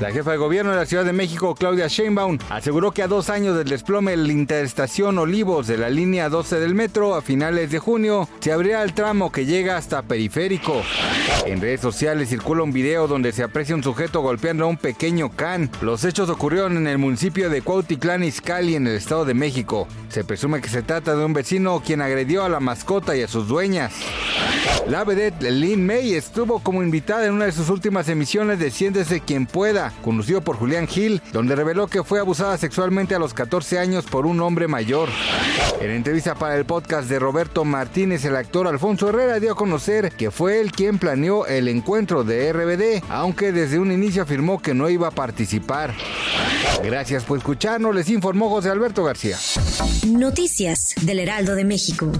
La jefa de gobierno de la Ciudad de México, Claudia Sheinbaum, aseguró que a dos años del desplome de la interestación Olivos de la línea 12 del metro, a finales de junio, se abrirá el tramo que llega hasta Periférico. En redes sociales circula un video donde se aprecia un sujeto golpeando a un pequeño can. Los hechos ocurrieron en el municipio de Cuautitlán Izcalli, en el Estado de México. Se presume que se trata de un vecino quien agredió a la mascota y a sus dueñas. La vedette Lynn May estuvo como invitada en una de sus últimas emisiones de Siéntese quien pueda, conducido por Julián Gil, donde reveló que fue abusada sexualmente a los 14 años por un hombre mayor. En entrevista para el podcast de Roberto Martínez, el actor Alfonso Herrera dio a conocer que fue él quien planeó el encuentro de RBD, aunque desde un inicio afirmó que no iba a participar. Gracias por escucharnos, les informó José Alberto García. Noticias del Heraldo de México.